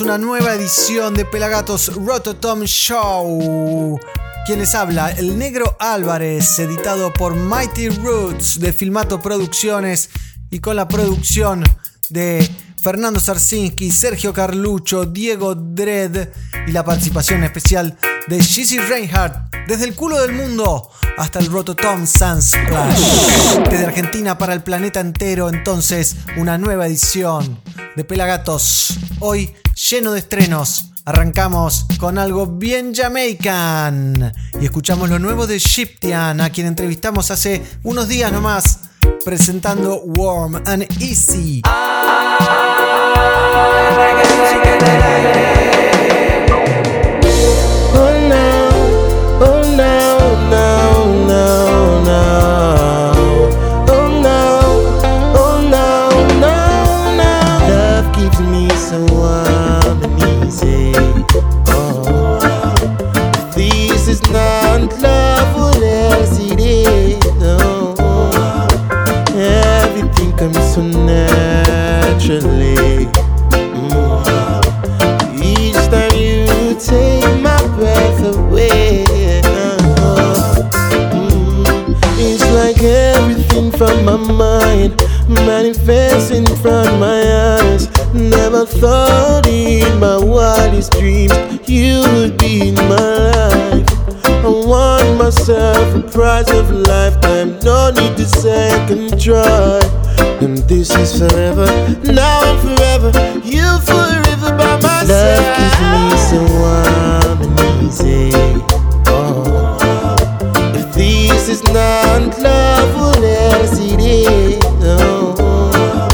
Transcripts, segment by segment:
Una nueva edición de Pelagatos Rototom Show. Quien les habla, el Negro Álvarez, editado por Mighty Roots de Filmato Producciones y con la producción de Fernando Sarsinski, Sergio Carlucho, Diego Dredd y la participación especial de Shizzy Reinhardt desde el culo del mundo hasta el Rototom Sunsplash. Desde Argentina para el planeta entero, entonces, una nueva edición de Pelagatos. Hoy lleno de estrenos. Arrancamos con algo bien jamaican y escuchamos lo nuevo de Shiptian, a quien entrevistamos hace unos días nomás, presentando Warm and Easy. Oh no, no, no, no. Oh no, oh no, no, no. Love keeps me so warm and easy. Oh, this is not love, what else it is? Everything comes so naturally. From my mind manifests in front of my eyes. Never thought in my wildest dreams you would be in my life. I want myself a prize of a lifetime, no need to second try. And this is forever, now and forever. You forever by my side. Love gives me so warm and easy. Is not love, what it is? Oh,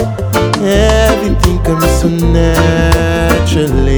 everything comes so naturally.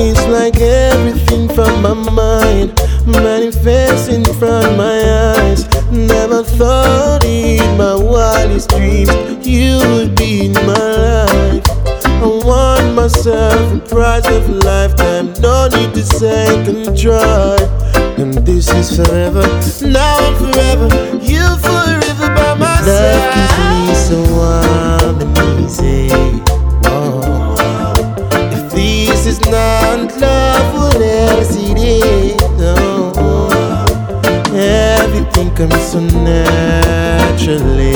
It's like everything from my mind manifests in front of my eyes. Never thought in my wildest dreams you would be in my life. I want myself a prize of a lifetime, no need to second try. And this is forever, now and forever. You forever by my side. Love keeps me so warm it is? Oh, everything comes so naturally.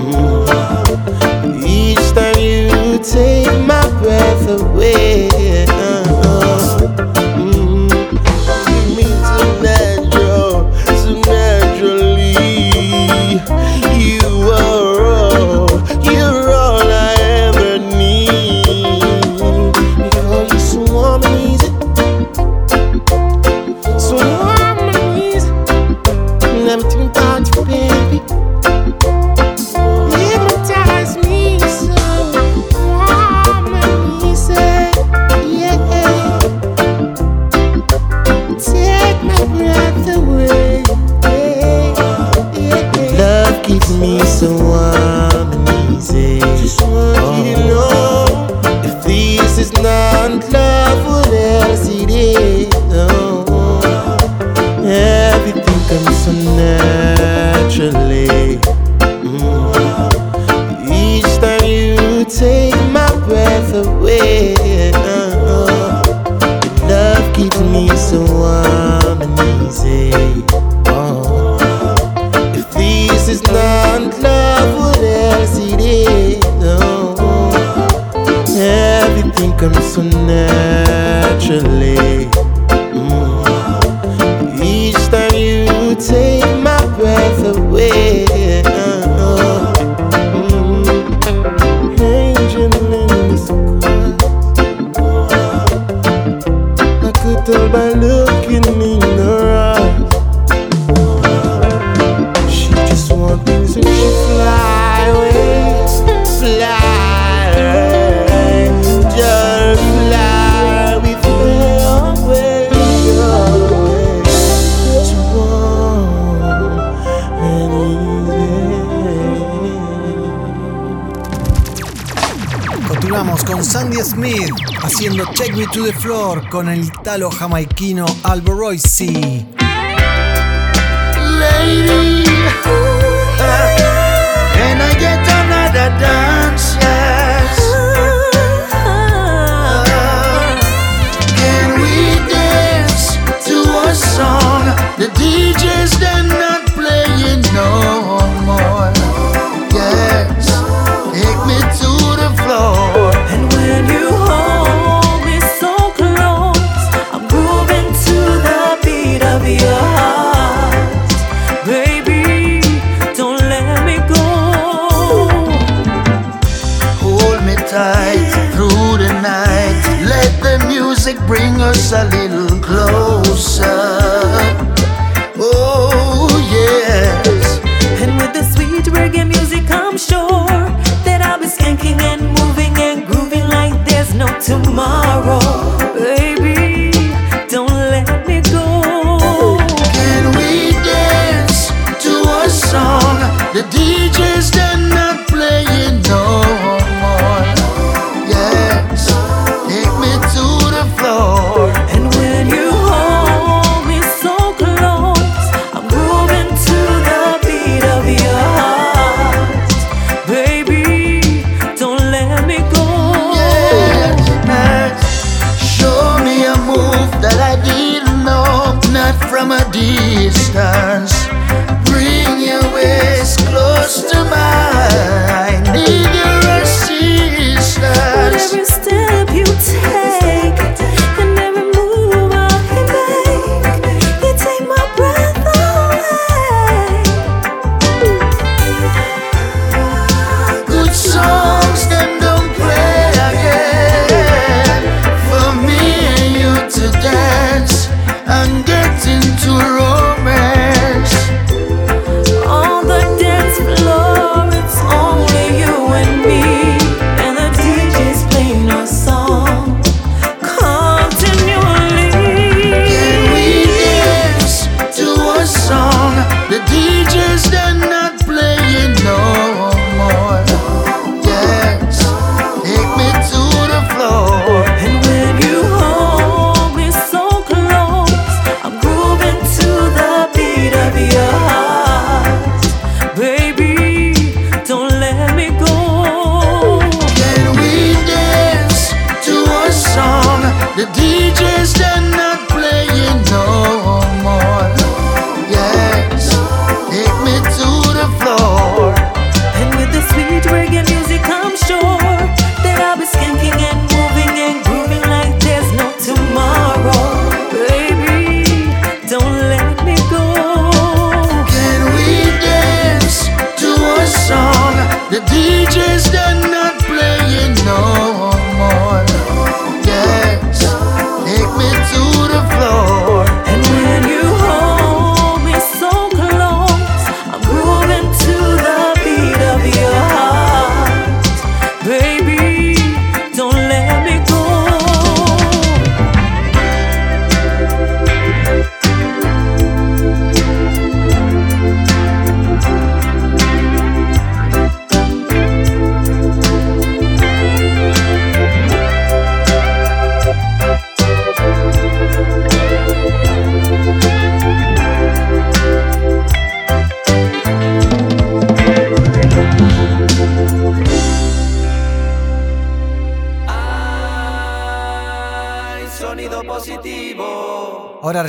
Mm. Each time you take my breath away. nisso. Con el italo jamaiquino Albo Royce.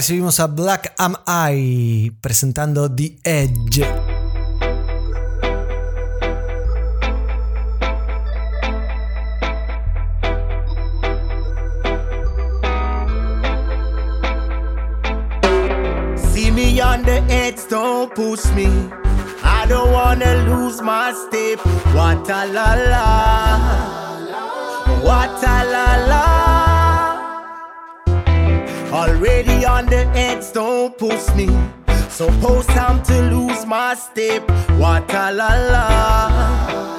recibimos a Black Am I presentando The Edge. me on the edge, don't push me. I don't wanna lose my step. What a la la. What a la la. Already on the edge, don't push me. Suppose time to lose my step. What a la la.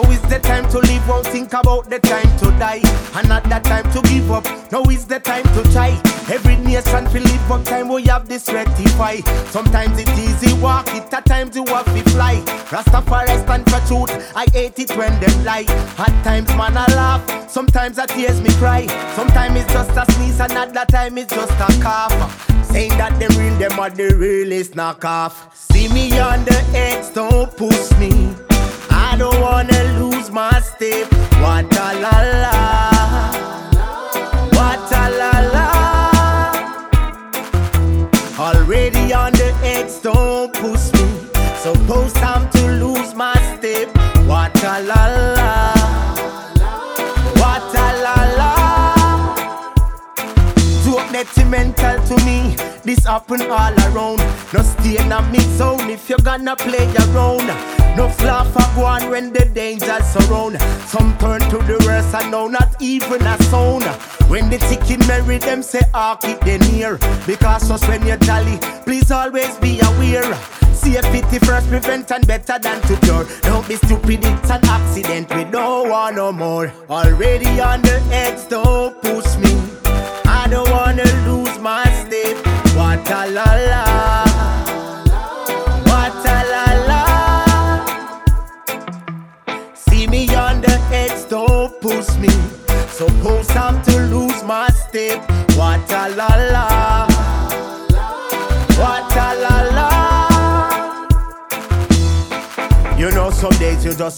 Now is the time to live, won't think about the time to die. And not the time to give up. Now is the time to try. Every nation feel live, but time we have this rectify. Sometimes it's easy walk it, at times you have to fly. Rastafari stand for truth, I hate it when them lie. At times man I laugh, sometimes I tears me cry. Sometimes it's just a sneeze, and at that time it's just a cough. Saying that them real, them are the realest knock off. See me on the edge, don't push me. I don't wanna lose my step. What a la la. What a la la. Already on the edge, don't push me. Suppose time to lose my step. What a la la. What a la la. Too detrimental to me. This happen all around. No stay in a mix zone if you gonna play around. No fluff for go on when the dangers surround. Some turn to the worst and now not even a sound. When the ticket marry them say ah keep them near. Because just when you're jolly, please always be aware. Safety first, prevent and better than to cure. Don't be stupid, it's an accident. We don't want no more. Already on the edge, don't push me. I don't wanna lose my step. What a la la.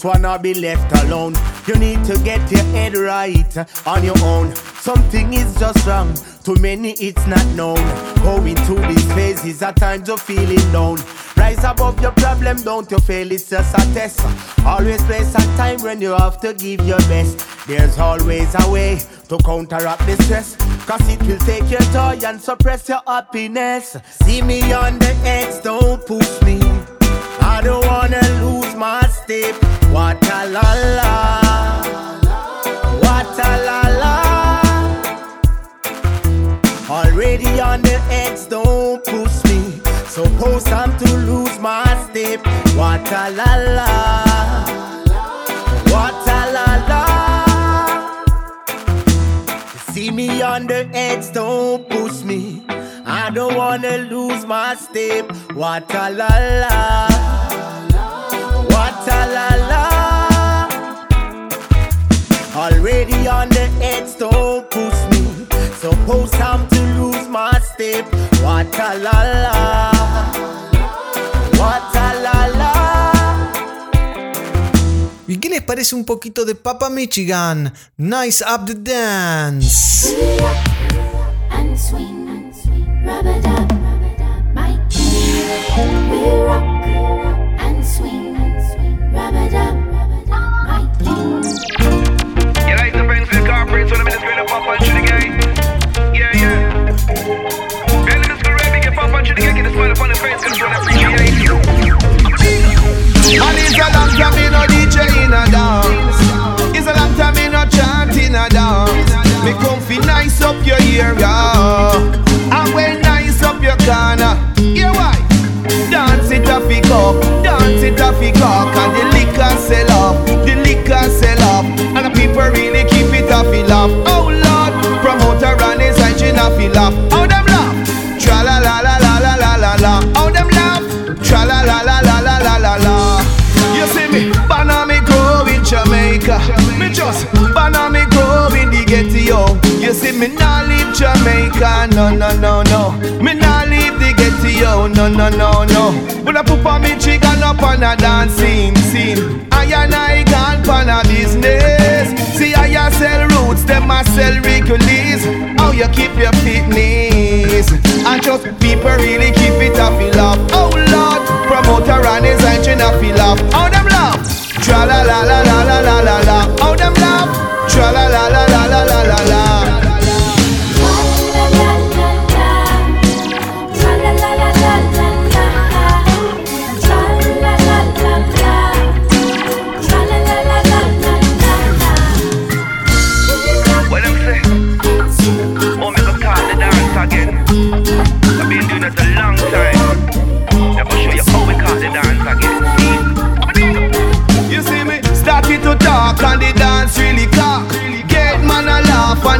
Wanna be left alone. You need to get your head right on your own. Something is just wrong. To many, it's not known. Going through these phases, at times you're feeling down. Rise above your problem, don't you fail, it's just a test. Always place a time when you have to give your best. There's always a way to counteract the stress. Cause it will take your joy and suppress your happiness. See me on the edge, don't push me. I don't wanna step. What a la la. What a la la. Already on the edge, don't push me. Suppose I'm to lose my step. What a la la. What a la la. See me on the edge, don't push me. I don't wanna lose my step. What a la la. La la. Already on the edge, don't push me. Suppose I'm to lose my step. What a la la. What a la la. ¿Y qué les parece un poquito de Papa Michigan? Nice Up the Dance. and swing You see me nah leave Jamaica, no no no no. Me nah leave the ghetto, no no no no. But I put on me chicken up on a dancing scene. I and I gone pan a business. See I sell roots, them a sell Hercules. How you keep your fitness? And just people really keep it a feel up. Oh Lord, promoter and his engine a feel up. How them laugh? Tra la la la la la la la la. How them laugh? Tra la la la la.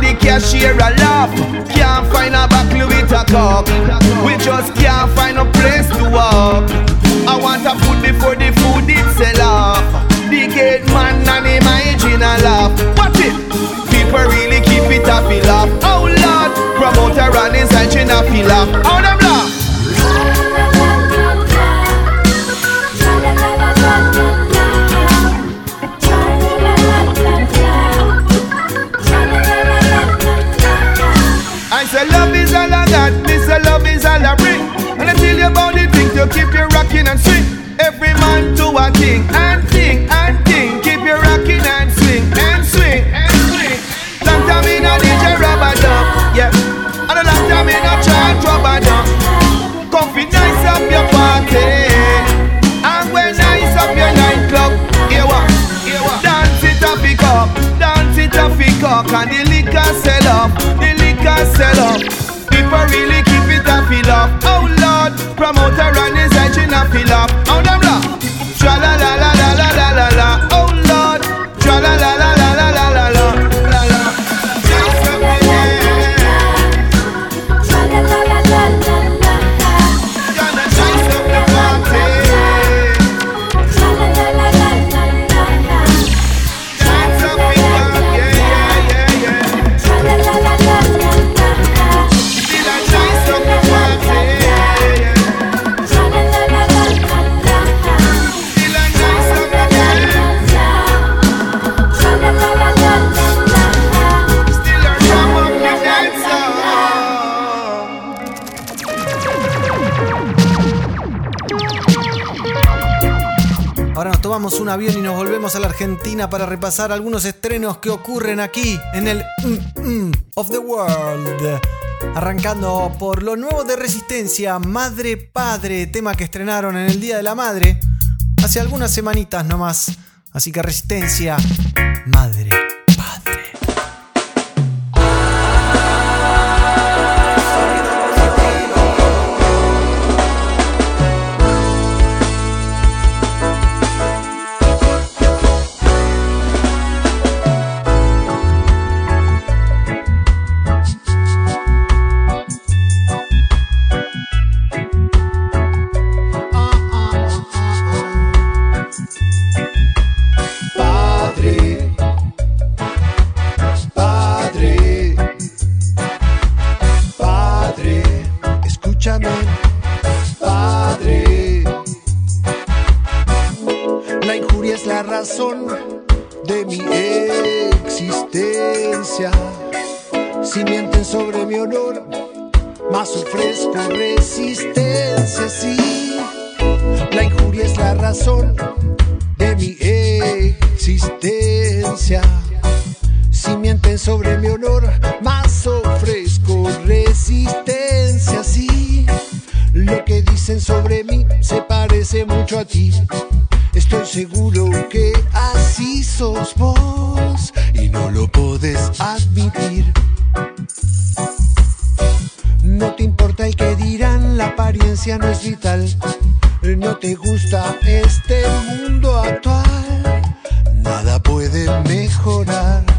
Hear a laugh. Can't find a buckle with a cock. We just can't find a place to walk. I want a food before the food it sell off. The gate man and him hygiene a laugh. What it? People really keep it a feel off. Oh Lord, promoter and his hygiene a feel off. Oh them laugh. About the things to keep you rocking and swing. Every man to a thing and thing and thing. Keep you rocking and swing and swing and swing. Long time in a DJ rubber dub, yeah. And a long time in a chant rubber. Come fi nice up your party. And when nice up your nightclub. Here what? Here what? Dance it up, pick up. Dance it up, pick up. And the liquor sell up. The liquor sell up. feel up. Un avión y nos volvemos a la Argentina para repasar algunos estrenos que ocurren aquí en el mm, mm of the World. Arrancando por lo nuevo de Resistencia, Madre Padre, tema que estrenaron en el Día de la Madre hace algunas semanitas nomás. Así que Resistencia, Madre importa el que dirán, la apariencia no es vital. No te gusta este mundo actual, nada puede mejorar.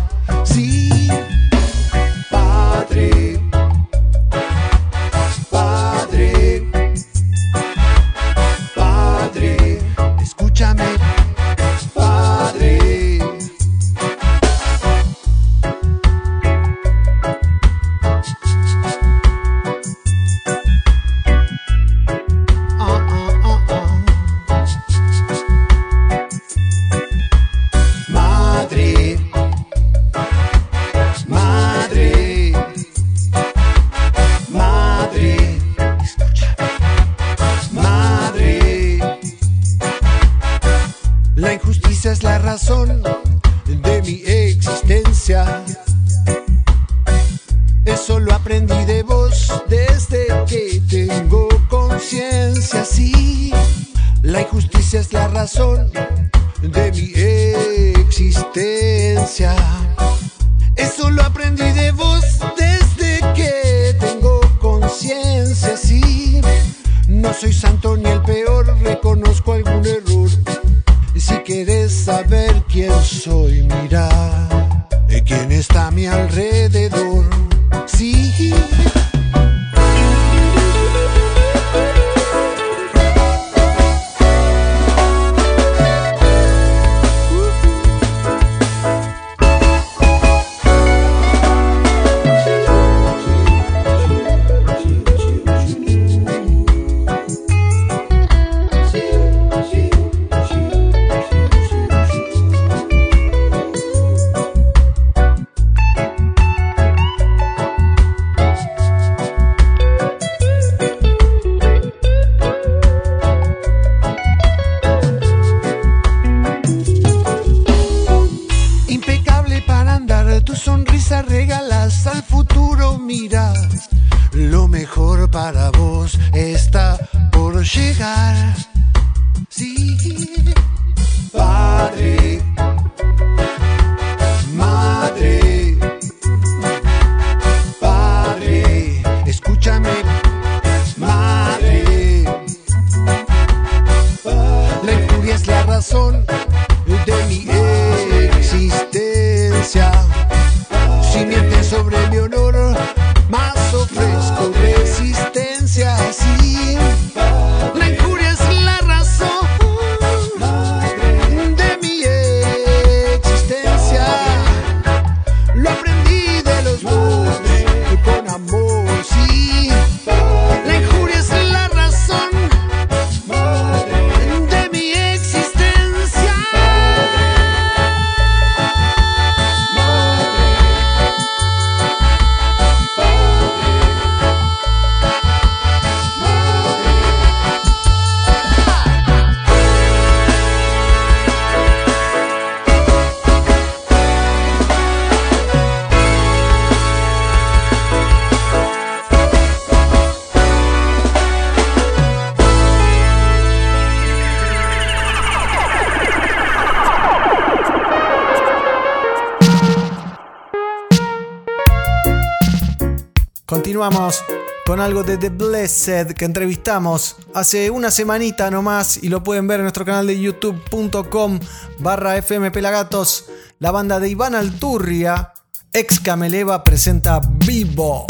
Continuamos con algo de The Blessed que entrevistamos hace una semanita nomás y lo pueden ver en nuestro canal de youtube.com barra FM Pelagatos. La banda de Iván Alturria, ex Cameleva, presenta. Vivo,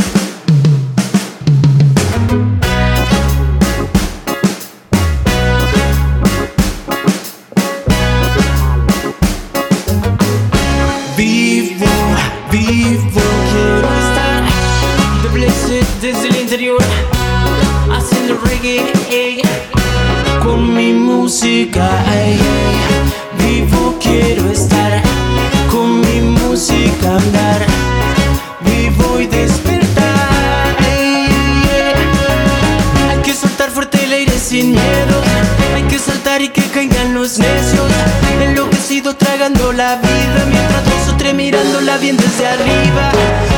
tragando la vida Mientras dos o tres mirándola bien desde arriba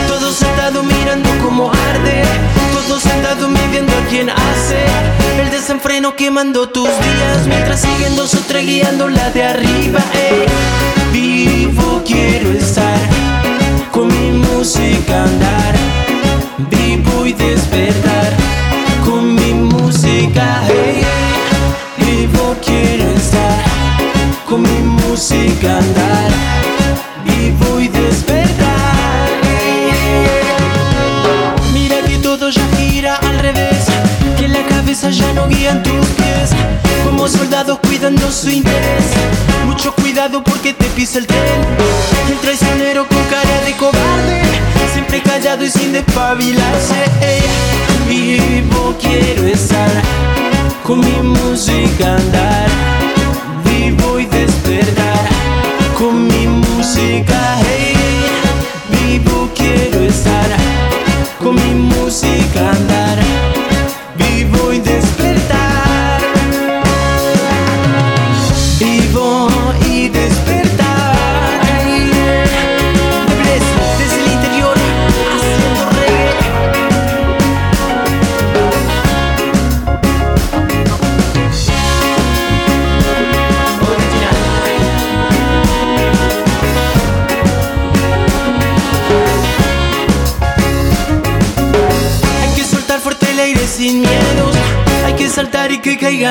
Todos sentados mirando cómo arde Todos sentados midiendo a quien hace El desenfreno quemando tus días Mientras siguen dos o tres guiándola de arriba ey. Vivo quiero estar Con mi música andar Vivo y despertar Con mi música. Vivo y despertar. Mira que todo ya gira al revés Que la cabeza ya no guían tus pies. Como soldados cuidando su interés. Mucho cuidado porque te pisa el tren. El traicionero con cara de cobarde Siempre callado y sin despabilarse. Vivo quiero estar Con mi música andar música hey. Vivo quiero estar Con mi música andar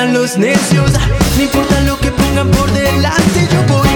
los necios. No importa lo que pongan por delante Yo voy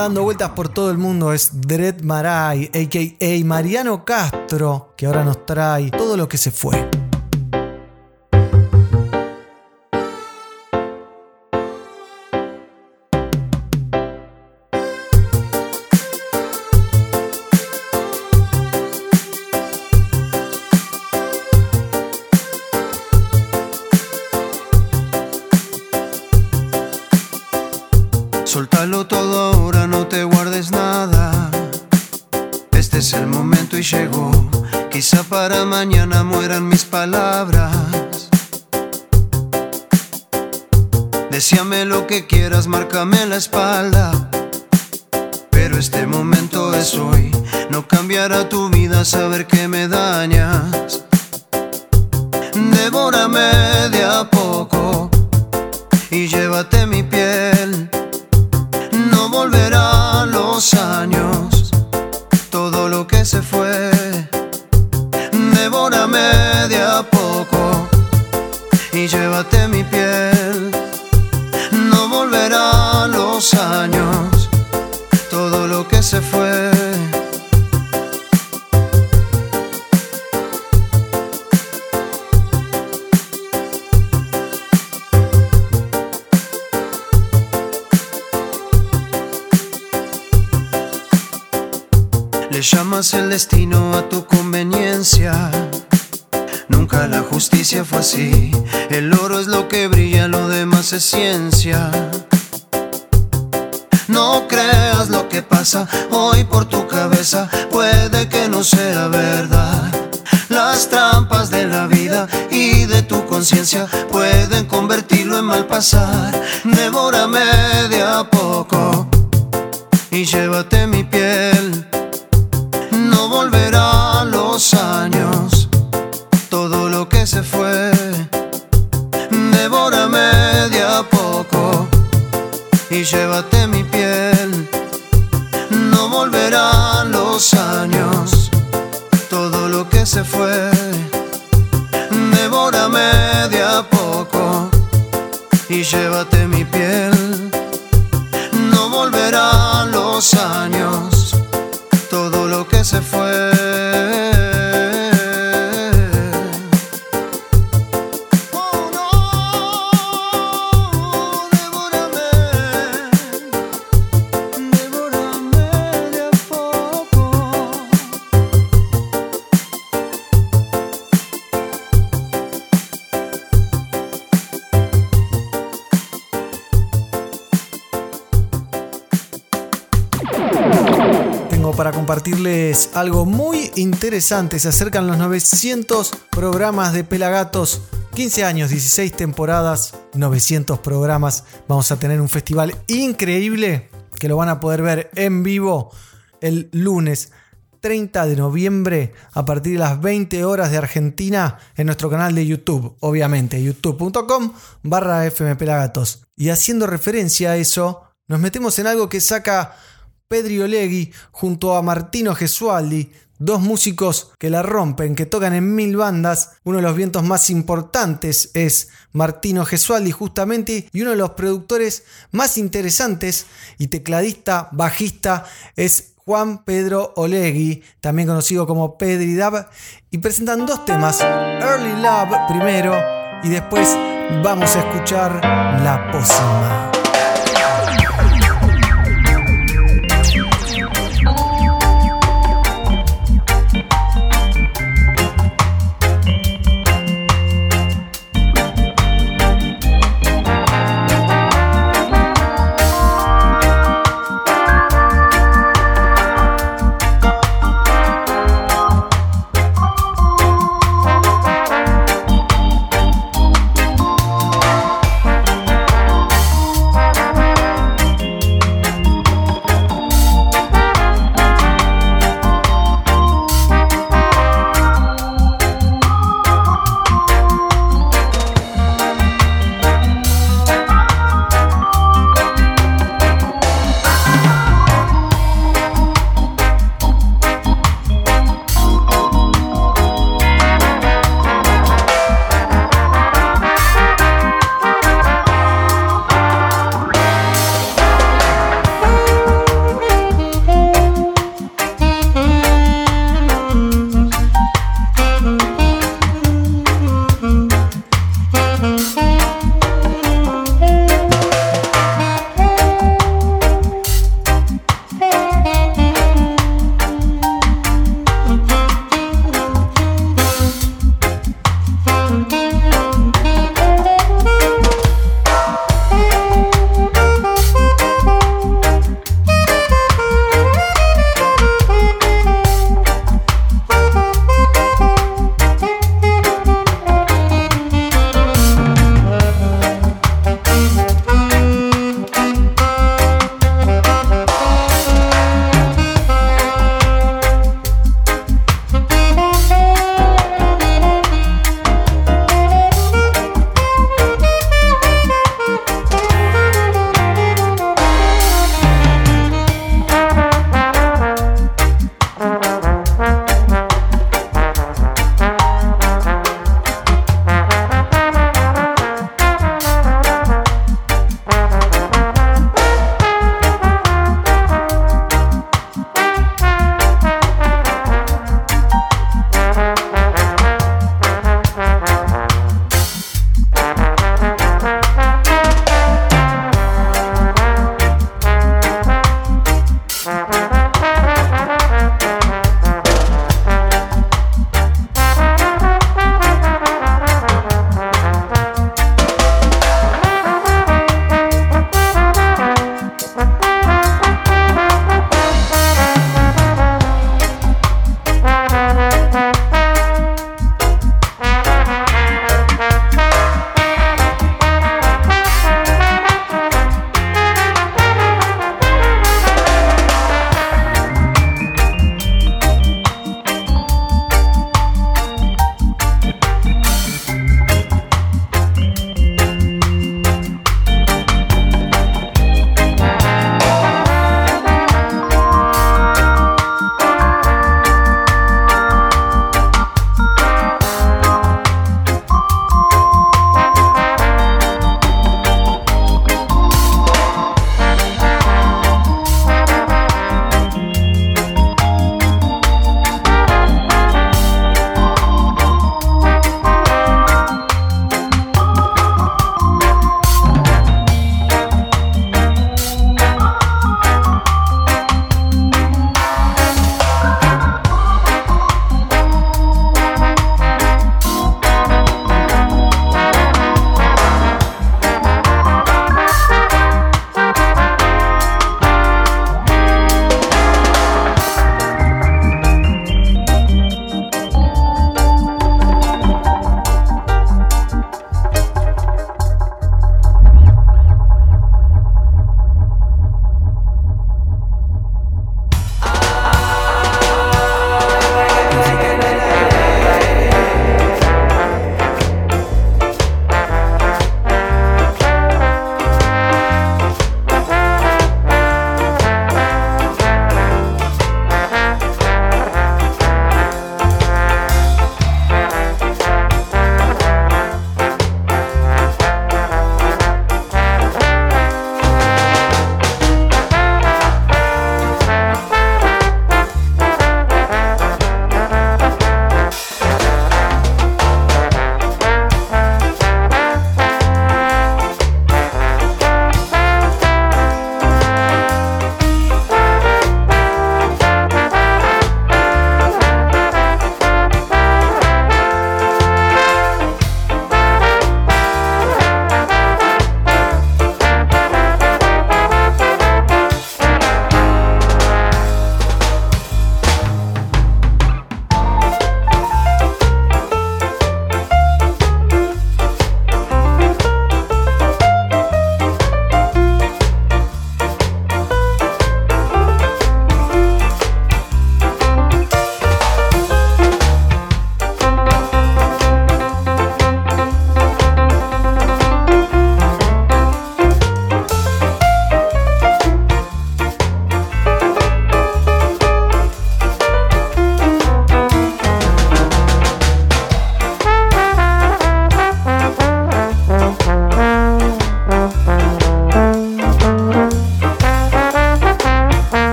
dando vueltas por todo el mundo es Dread Marai, a.k.a. Mariano Castro, que ahora nos trae todo lo que se fue. Decíame lo que quieras, márcame la espalda. Pero este momento es hoy. No cambiará tu vida saber que me dañas. Devórame de a poco y llévate mi piel. No volverán los años, El destino a tu conveniencia. Nunca la justicia fue así. El oro es lo que brilla, lo demás es ciencia. No creas lo que pasa hoy por tu cabeza, puede que no sea verdad. Las trampas de la vida y de tu conciencia pueden convertirlo en mal pasar. Devórame de a poco y llévate mi piel. Fue. Devórame de a poco y llévate mi piel. No volverán los años, todo lo que se fue. Devórame de a poco y llévate mi piel. No volverán los años, todo lo que se fue. Compartirles algo muy interesante. Se acercan los 900 programas de Pelagatos. 15 años, 16 temporadas, 900 programas. Vamos a tener un festival increíble que lo van a poder ver en vivo el lunes 30 de noviembre a partir de las 20 horas de Argentina en nuestro canal de YouTube, obviamente, youtube.com barra fmpelagatos. Y haciendo referencia a eso, nos metemos en algo que saca Pedri junto a Martino Gesualdi, dos músicos que la rompen, que tocan en mil bandas. Uno de los vientos más importantes es Martino Gesualdi justamente y uno de los productores más interesantes y tecladista, bajista es Juan Pedro Olegui, también conocido como Pedri Dab, y presentan dos temas, Early Love primero y después vamos a escuchar La Pócima.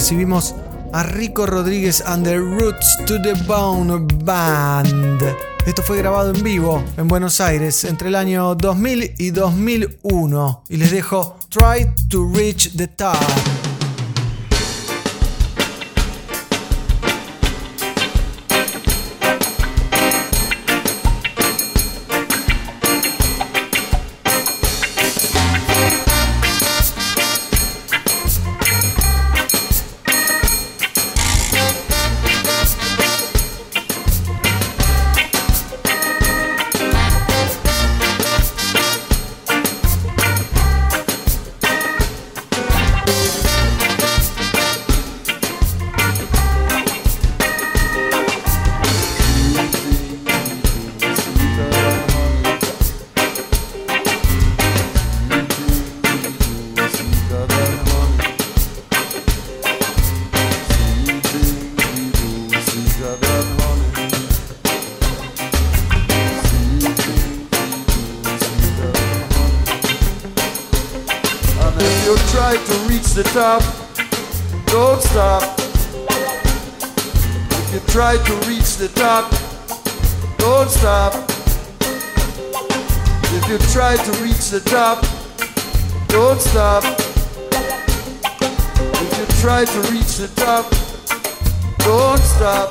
Recibimos a Rico Rodríguez and the Roots to the Bone Band. Esto fue grabado en vivo en Buenos Aires entre el año 2000 y 2001. Y les dejo Try to Reach the Top. And reach the top, don't stop. If you try to reach the top, don't stop. If you try to reach the top, don't stop. If you try to reach the top, don't stop.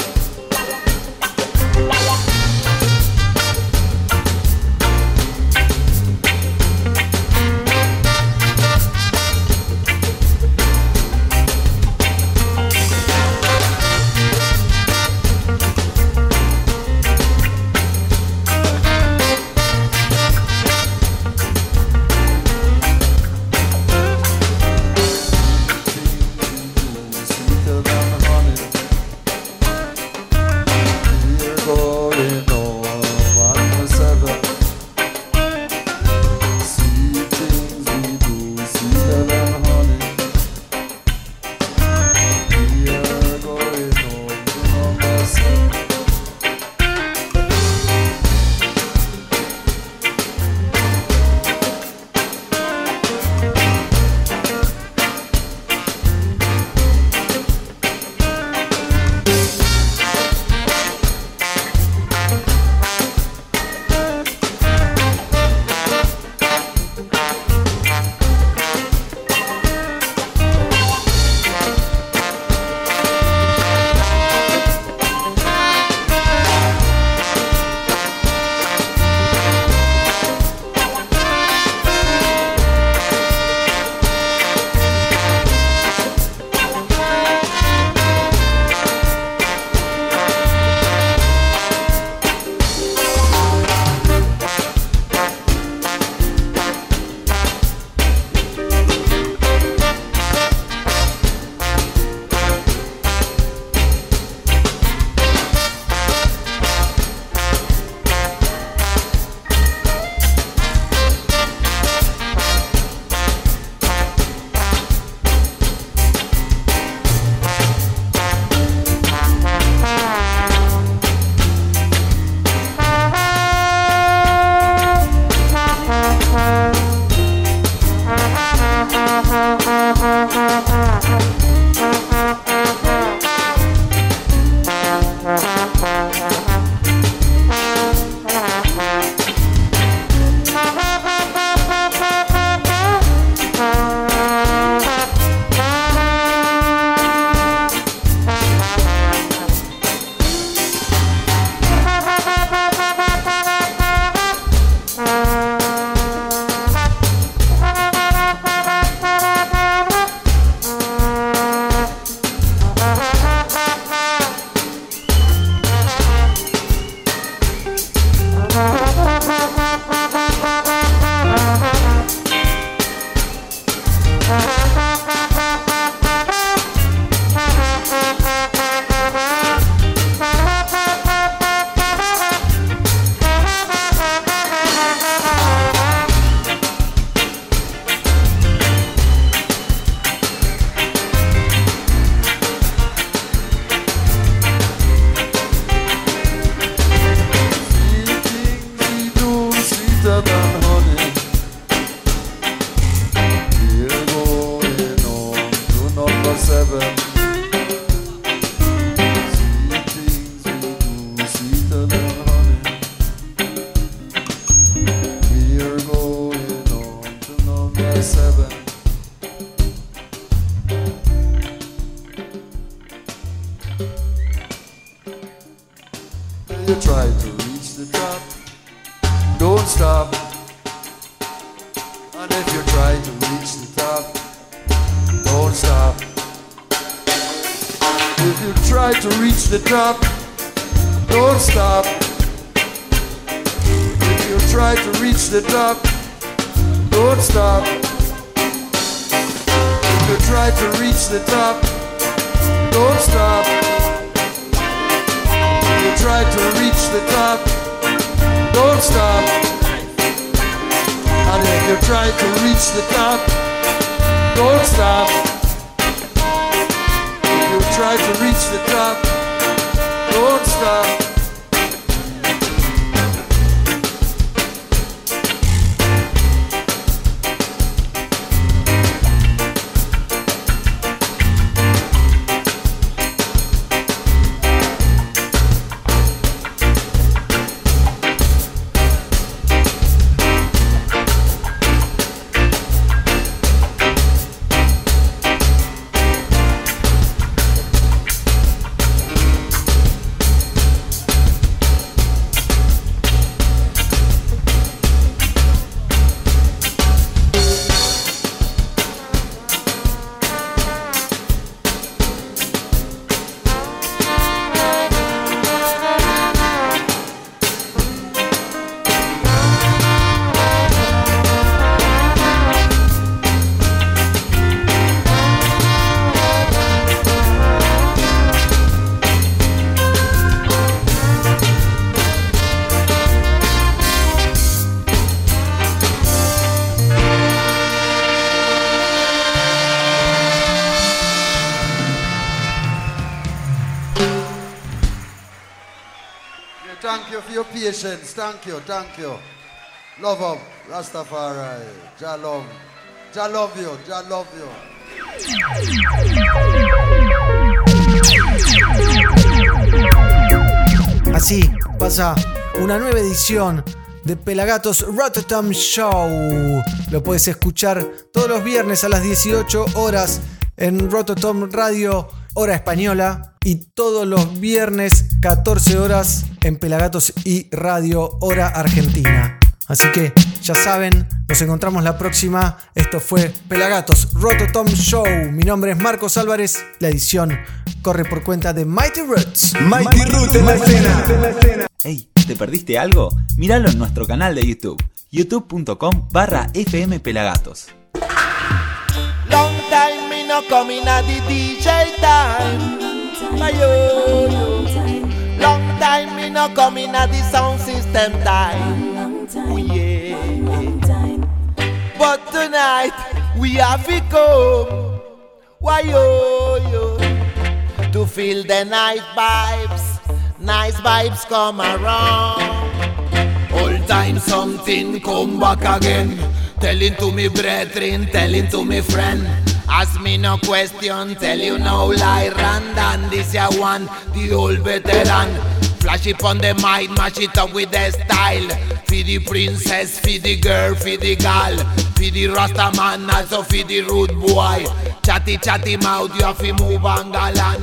Patience. Thank you, thank you. Love up, Rastafari. Jah love. Jah love you, Jah love you. Así pasa una nueva edición de Pelagatos Rotterdam Show. Lo puedes escuchar todos los viernes a las 18 horas en Rotterdam Radio, hora española, y todos los viernes 14 horas en Pelagatos y Radio, hora argentina. Así que ya saben, nos encontramos la próxima. Esto fue Pelagatos Rototom Show. Mi nombre es Marcos Álvarez. La edición corre por cuenta de Mighty Roots. Mighty Roots en la escena. Ey, ¿te perdiste algo? Míralo en nuestro canal de YouTube, youtube.com barra fmpelagatos. Long time me no coming at the DJ time. Time me no come in at the sound system time. Oh yeah. But tonight we have to come. Why yo yo? To feel the night vibes. Nice vibes come around. All time something come back again. Telling to me brethren, telling to me friend. Ask me no question, tell you no lie. Randan, this ya one, the old veteran. Flash it on the mic, mash it up with the style. Feed the princess, feed the girl, feed the gal. Feed the rasta man, also feed the rude boy. Chatty chatty mouth, you have to move and galan.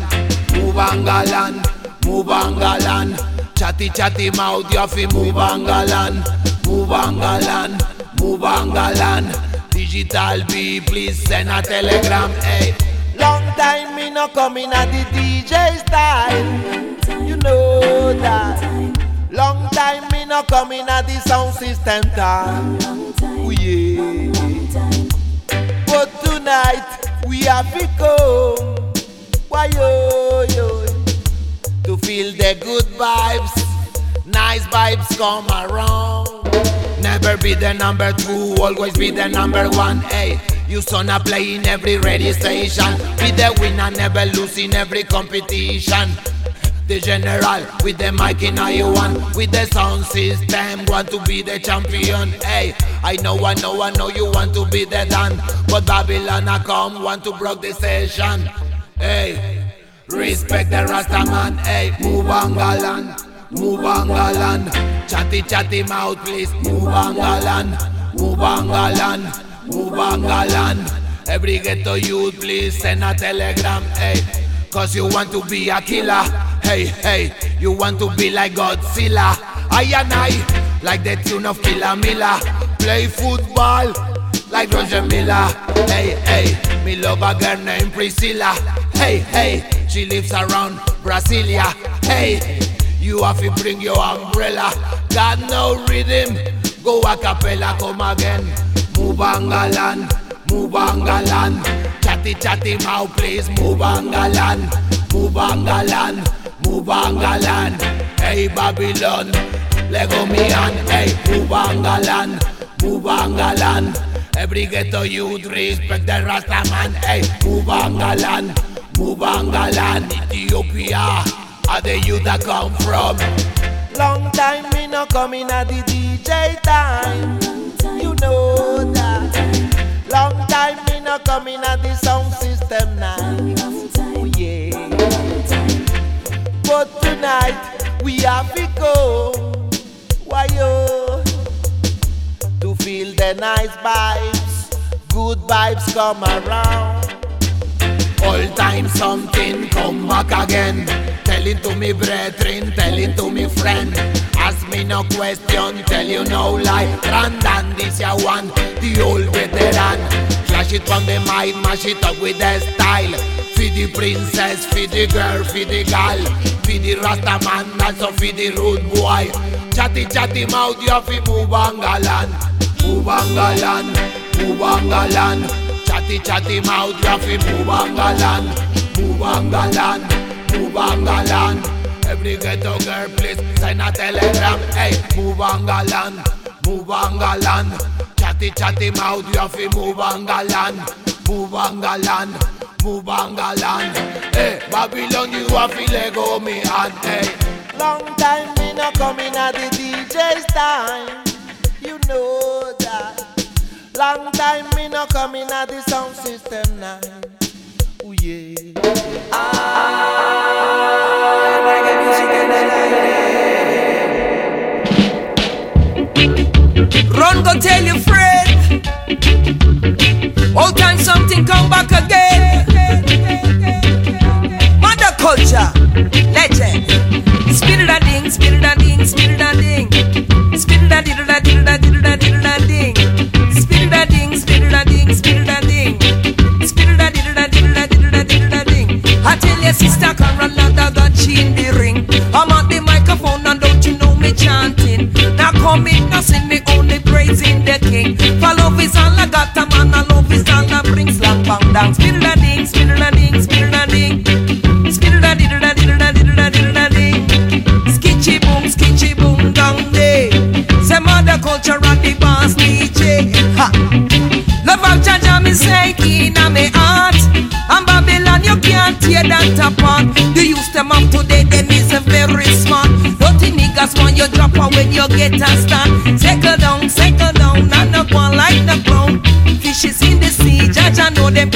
Move and galan, move and galan. Chatty chatty mouth, you have to move and galan. Move and galan, move and galan. Digital B, please send a telegram, hey. Long time me no coming at the DJ style. You know that. Long time me no coming at the sound system time. Yeah. But tonight we have to come. Why yo yo? To feel the good vibes, nice vibes come around. Never be the number two, always be the number one. Hey, you son a play in every radio station. Be the winner, never lose in every competition. The general with the mic in one with the sound system want to be the champion. Hey, I know, I know, I know you want to be the Dan, but Babylon I come want to break the session. Hey, respect the Rasta man. Hey, move on galant. Move on galant, chatty chatty mouth please. Move on galant, move on galant, move on galant. Every ghetto youth please send a telegram. Hey, Cause you want to be a killer. Hey, hey, you want to be like Godzilla. I and I, like the tune of Killer Miller. Play football like Roger Miller. Hey, hey, me love a girl named Priscilla. Hey, hey, she lives around Brasilia. Hey, you have to bring your umbrella. Got no rhythm, go a cappella, come again. Move Angalan, move Angalan. Chatty chatty mouth, please move Angalan, move Angalan, move Angalan. Hey Babylon, Lego me on, hey move Angalan, move Angalan. Every ghetto youth respect the Rasta man, hey move Angalan, move Angalan. Ethiopia, are the youth that come from? Long time me no coming at the DJ time. You know that. Long time me no coming at the sound system now. Oh yeah. But tonight we have to go. Why yo? To feel the nice vibes, good vibes come around. All time something come back again. Telling to me brethren, telling to me friend. Ask me no question, tell you no lie. Randan this ya one, the old veteran. Flash it from the mind, mash it up with the style. Feed the princess, feed the girl, feed the gal. Feed the rasta man, also feed the rude boy. Chatty chatty mouth, you to move angalan. Move angalan, move angalan. Chatty chatty mouth, you have to move angalan. Move move angalan. Every ghetto girl, please send a telegram. Hey, move angalan, move angalan. Chatty chatty mouth, you have to move angalan. Move angalan, move angalan. Hey, Babylon, you have to let go me and hey. Long time me no coming at the DJ's time. You know that. Long time me no coming at the sound system night. Oh yeah. Ah, Run, go tell your friend. Old time something come back again. Mother culture, legend. Spirit a ding, spirit a ding, spirit a ding. Spirit a diddle a diddle a diddle a ding. Spirit a ding, spirit a ding, spirit a ding. Spirit a diddle a diddle a diddle a ding. I tell your sister In the ring. I'm at the microphone and don't you know me chanting? Now come in, now sing me only praising the king. For love is all I got, a man, and love is all I bring. Slam bang down, spirit a ding, spirit a ding. Them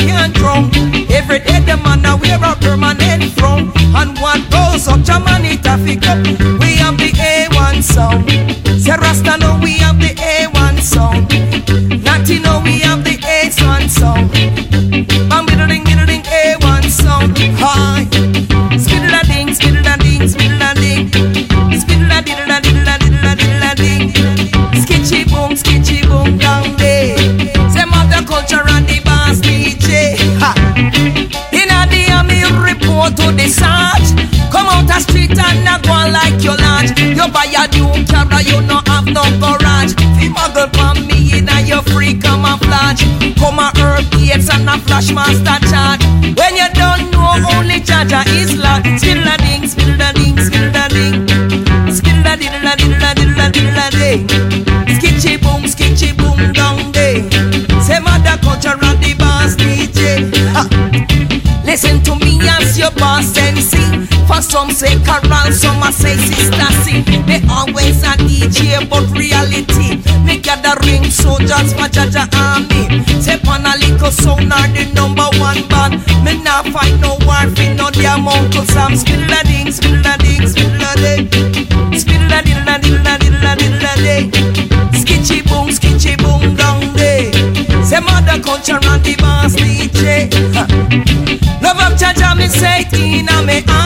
They always a DJ, but reality. Me gathering soldiers for Jaja Army. Say pan a little sound are the number one band. Me nah fight no war fi no damn Uncle Sam. Spill a ding, spill a ding, spill a ding. Spill a diddle a diddle a diddle a diddle a ding. Skitchy boom, skitchy boom down there. Say mother culture and the boss DJ. Love of Jaja, me say in my heart.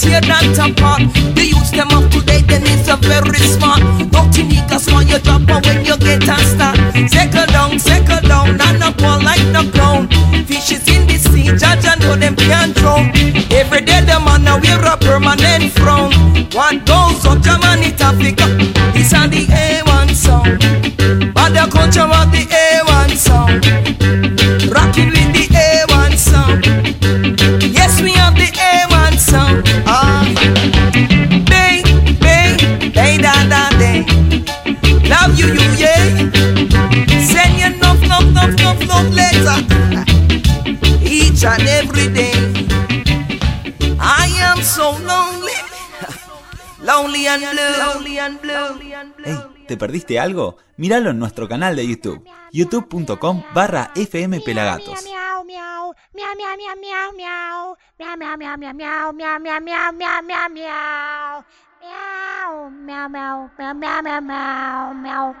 Tear that apart. The youth them up today, then it's a very smart. Naughty niggas want you drop out when you get a start. Settle down, settle down, and up all like no clown. Fishes in the sea, judge and know them can't drown. Every day the man now wear a permanent frown. One goes up Germany, Africa. This are the A1 song. But the culture of the A1 song. Each and every day. I am so lonely. Lonely and blue. Lonely and blue. Hey, ¿te perdiste algo? Míralo en nuestro canal de YouTube, youtube.com barra FM Pelagatos. Meow meow meow meow meow meow